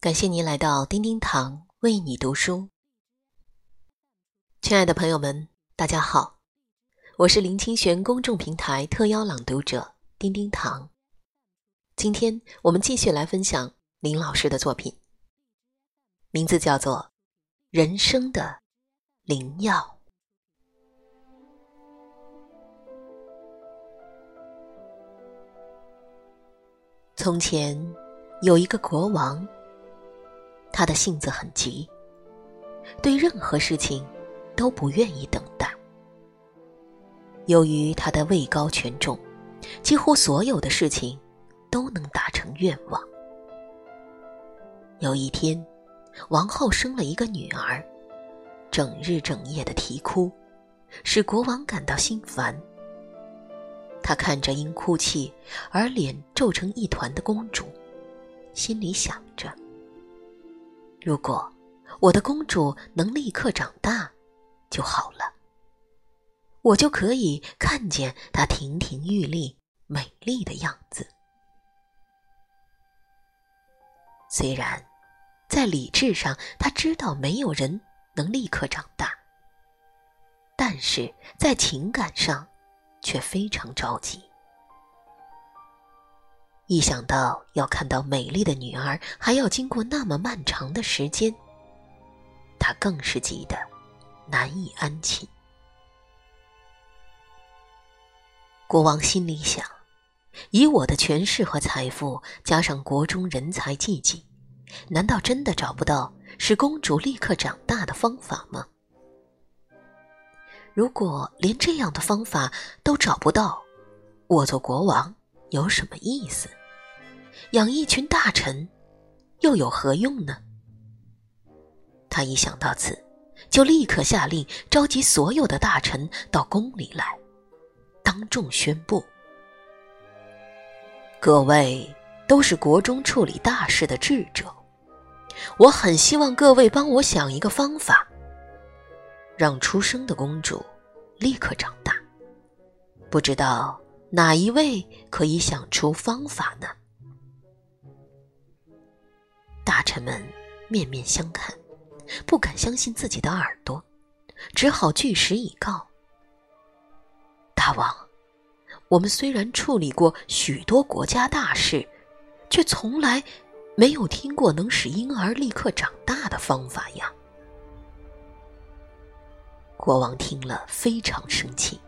感谢您来到叮叮堂为你读书，亲爱的朋友们，大家好，我是林清玄公众平台特邀朗读者叮叮堂。今天我们继续来分享林老师的作品，名字叫做《人生的灵药》。从前有一个国王。他的性子很急，对任何事情都不愿意等待。由于他的位高权重，几乎所有的事情都能达成愿望。有一天，王后生了一个女儿，整日整夜的啼哭，使国王感到心烦。他看着因哭泣而脸皱成一团的公主，心里想着。如果我的公主能立刻长大，就好了。我就可以看见她亭亭玉立、美丽的样子。虽然在理智上他知道没有人能立刻长大，但是在情感上却非常着急。一想到要看到美丽的女儿，还要经过那么漫长的时间，他更是急得难以安寝。国王心里想：以我的权势和财富，加上国中人才济济，难道真的找不到使公主立刻长大的方法吗？如果连这样的方法都找不到，我做国王有什么意思？养一群大臣，又有何用呢？他一想到此，就立刻下令召集所有的大臣到宫里来，当众宣布：各位都是国中处理大事的智者，我很希望各位帮我想一个方法，让出生的公主立刻长大。不知道哪一位可以想出方法呢？大臣们面面相看，不敢相信自己的耳朵，只好据实以告。大王，我们虽然处理过许多国家大事，却从来没有听过能使婴儿立刻长大的方法呀！国王听了非常生气，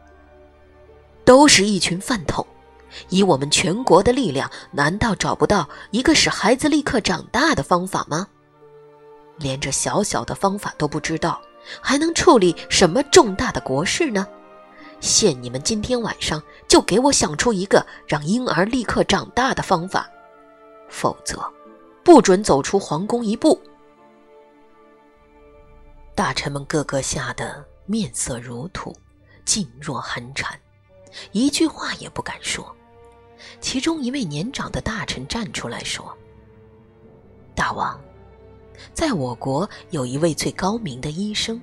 都是一群饭桶。以我们全国的力量，难道找不到一个使孩子立刻长大的方法吗？连这小小的方法都不知道，还能处理什么重大的国事呢？限你们今天晚上就给我想出一个让婴儿立刻长大的方法，否则不准走出皇宫一步。大臣们个个吓得面色如土，噤若寒蝉，一句话也不敢说。其中一位年长的大臣站出来说：“大王，在我国有一位最高明的医生，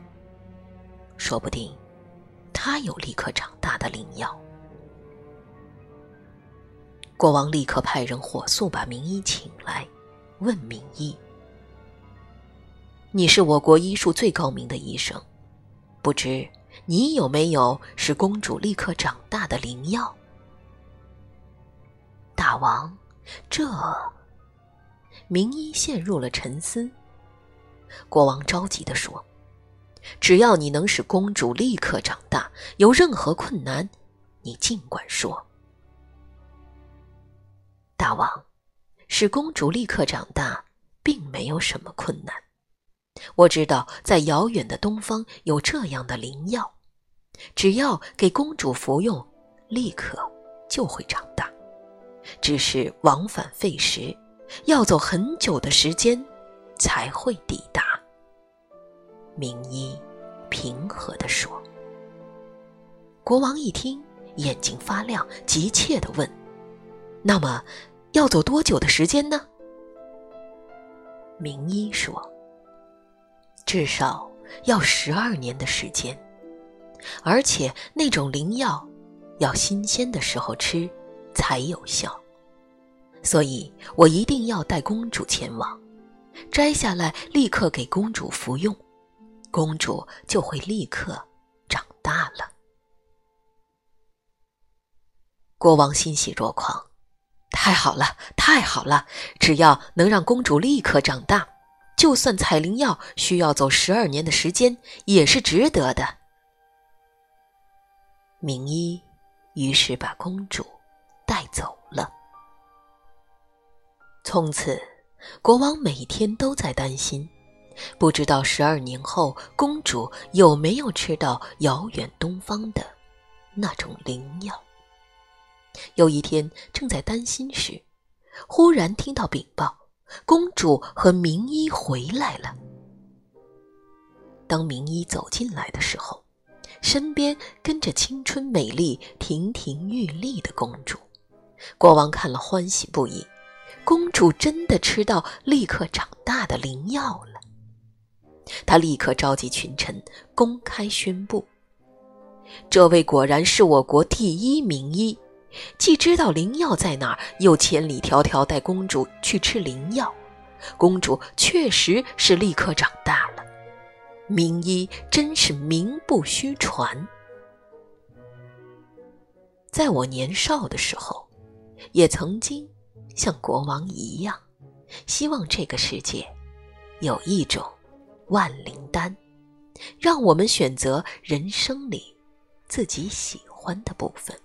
说不定他有立刻长大的灵药。”国王立刻派人火速把名医请来，问名医：“你是我国医术最高明的医生，不知你有没有使公主立刻长大的灵药？”大王，这名医陷入了沉思。国王着急地说：“只要你能使公主立刻长大，有任何困难，你尽管说。”大王，使公主立刻长大，并没有什么困难。我知道，在遥远的东方有这样的灵药，只要给公主服用，立刻就会长大。只是往返费时，要走很久的时间才会抵达。名医平和地说。国王一听，眼睛发亮，急切地问：“那么，要走多久的时间呢？”名医说：“至少要十二年的时间，而且那种灵药要新鲜的时候吃。”才有效，所以我一定要带公主前往，摘下来立刻给公主服用，公主就会立刻长大了。国王欣喜若狂，太好了，太好了！只要能让公主立刻长大，就算采灵药需要走十二年的时间，也是值得的。名医于是把公主带走了。从此，国王每天都在担心，不知道十二年后公主有没有吃到遥远东方的那种灵药。有一天，正在担心时，忽然听到禀报：公主和名医回来了。当名医走进来的时候，身边跟着青春美丽、亭亭玉立的公主。国王看了欢喜不已，公主真的吃到立刻长大的灵药了。他立刻召集群臣，公开宣布：这位果然是我国第一名医。既知道灵药在哪儿，又千里迢迢带公主去吃灵药，公主确实是立刻长大了。名医真是名不虚传。在我年少的时候，也曾经像国王一样，希望这个世界有一种万灵丹，让我们选择人生里自己喜欢的部分。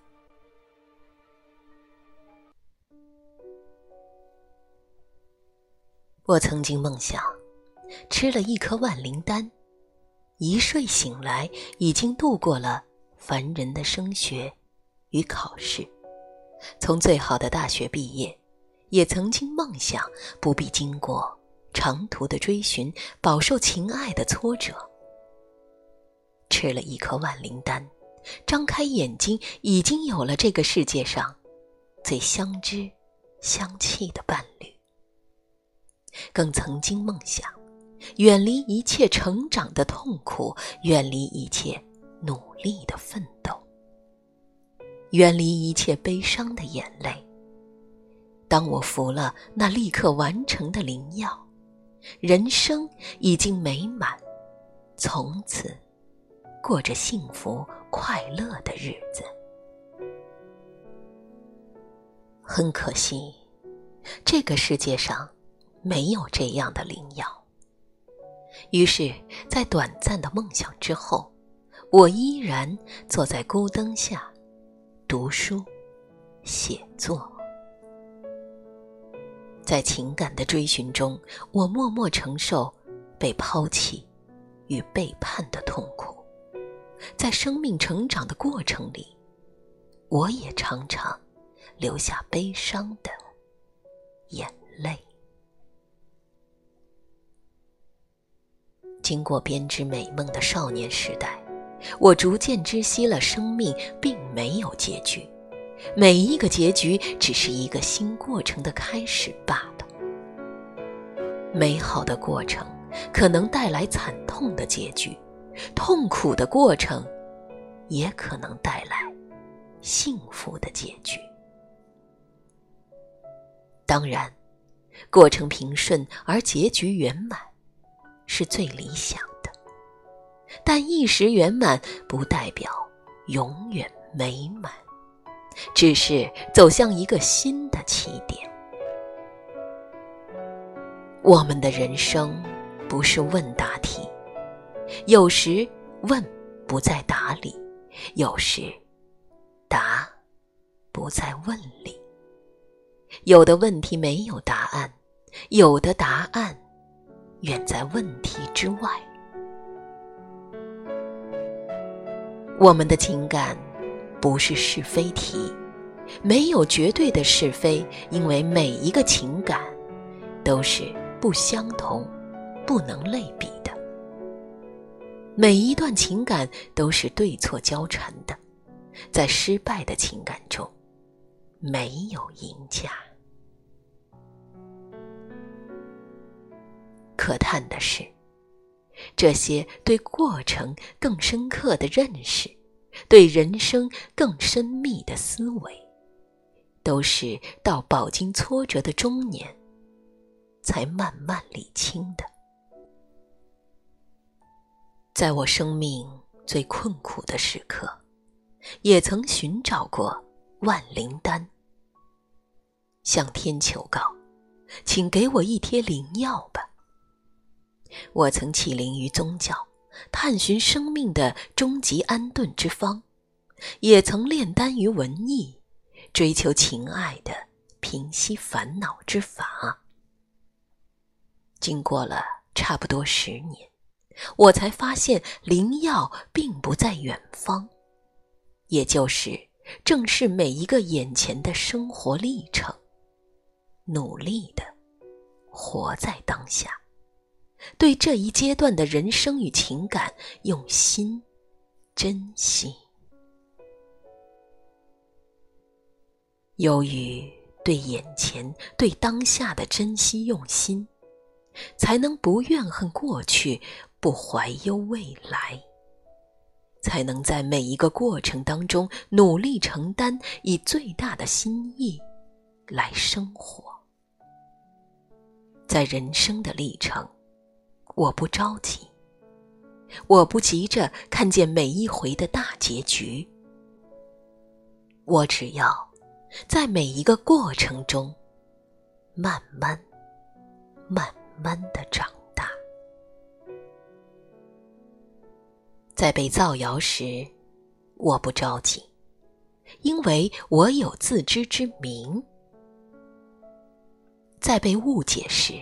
我曾经梦想，吃了一颗万灵丹，一睡醒来，已经度过了凡人的升学与考试，从最好的大学毕业；也曾经梦想不必经过长途的追寻，饱受情爱的挫折。吃了一颗万灵丹，张开眼睛，已经有了这个世界上最相知相契的伴侣。更曾经梦想，远离一切成长的痛苦，远离一切努力的奋斗，远离一切悲伤的眼泪。当我服了那立刻完成的灵药，人生已经美满，从此过着幸福快乐的日子。很可惜，这个世界上。没有这样的灵药。于是，在短暂的梦想之后，我依然坐在孤灯下，读书、写作。在情感的追寻中，我默默承受被抛弃与背叛的痛苦；在生命成长的过程里，我也常常流下悲伤的眼泪。经过编织美梦的少年时代，我逐渐知悉了生命并没有结局，每一个结局只是一个新过程的开始罢了。美好的过程可能带来惨痛的结局，痛苦的过程也可能带来幸福的结局。当然，过程平顺而结局圆满。是最理想的，但一时圆满不代表永远美满，只是走向一个新的起点。我们的人生不是问答题，有时问不在答里，有时答不在问里。有的问题没有答案，有的答案。远在问题之外。我们的情感不是是非题，没有绝对的是非，因为每一个情感都是不相同、不能类比的。每一段情感都是对错交缠的，在失败的情感中，没有赢家。可叹的是，这些对过程更深刻的认识，对人生更深密的思维，都是到饱经挫折的中年，才慢慢理清的。在我生命最困苦的时刻，也曾寻找过万灵丹，向天求告，请给我一贴灵药吧。我曾起灵于宗教，探寻生命的终极安顿之方，也曾炼丹于文艺，追求情爱的平息烦恼之法。经过了差不多十年，我才发现灵药并不在远方，也就是正是每一个眼前的生活历程，努力的活在当下。对这一阶段的人生与情感用心珍惜，由于对眼前、对当下的珍惜用心，才能不怨恨过去，不怀忧未来，才能在每一个过程当中努力承担，以最大的心意来生活，在人生的历程。我不着急，我不急着看见每一回的大结局。我只要在每一个过程中，慢慢、慢慢的长大。在被造谣时，我不着急，因为我有自知之明；在被误解时，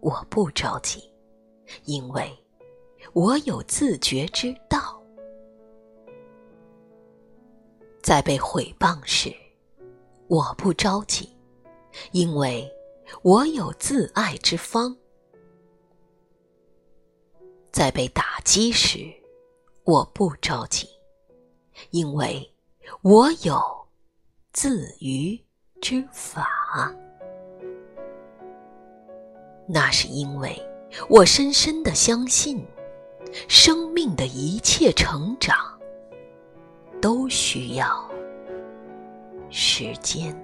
我不着急。因为，我有自觉之道，在被毁谤时，我不着急；因为我有自爱之方，在被打击时，我不着急；因为我有自娱之法。那是因为。我深深的相信，生命的一切成长都需要时间。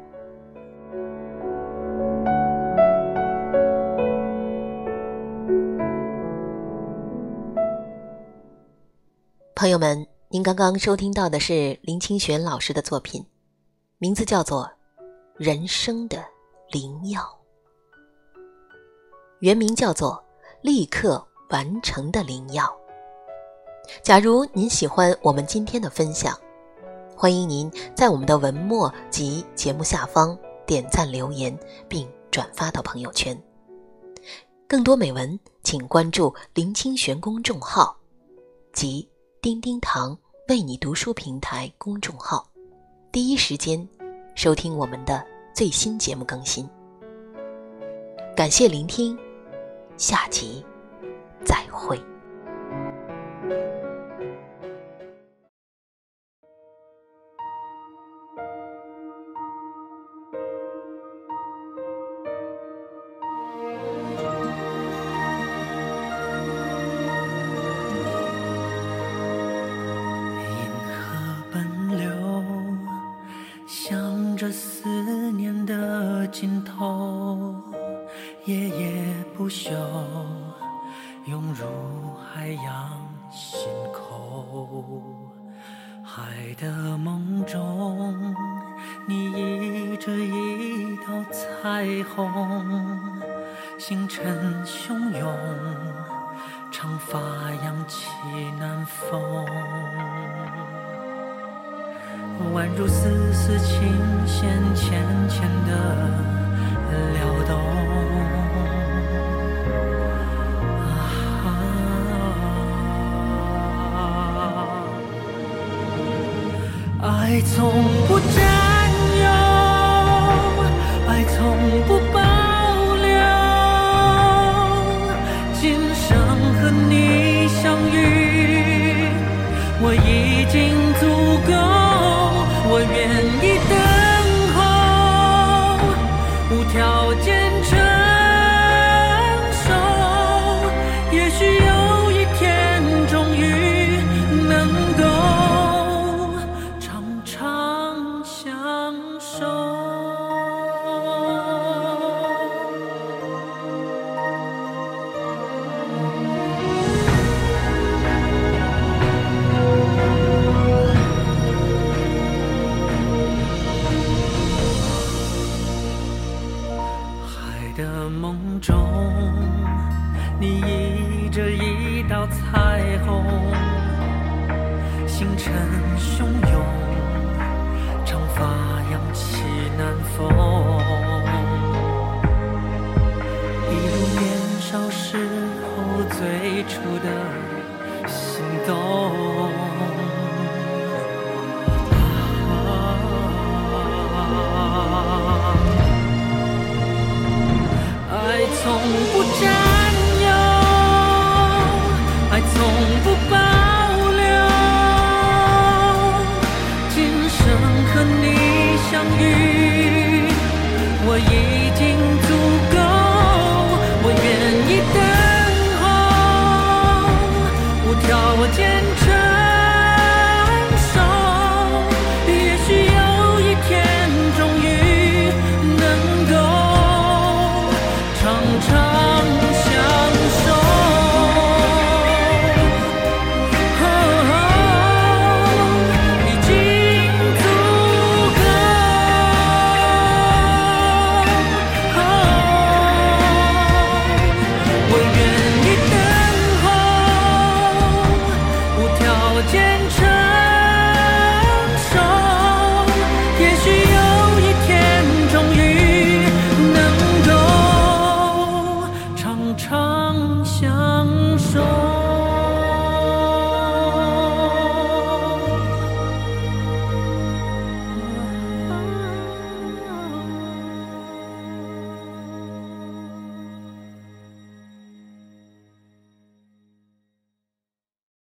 朋友们，您刚刚收听到的是林清玄老师的作品，名字叫做《人生的灵药》，原名叫做。立刻完成的灵药。假如您喜欢我们今天的分享，欢迎您在我们的文末及节目下方点赞留言，并转发到朋友圈。更多美文，请关注林清玄公众号及叮叮堂为你读书平台公众号，第一时间收听我们的最新节目更新。感谢聆听。下集再会。的梦中，你倚着一道彩虹，星辰汹涌，长发扬起南风，宛如丝丝琴弦浅浅的撩动。爱从不无条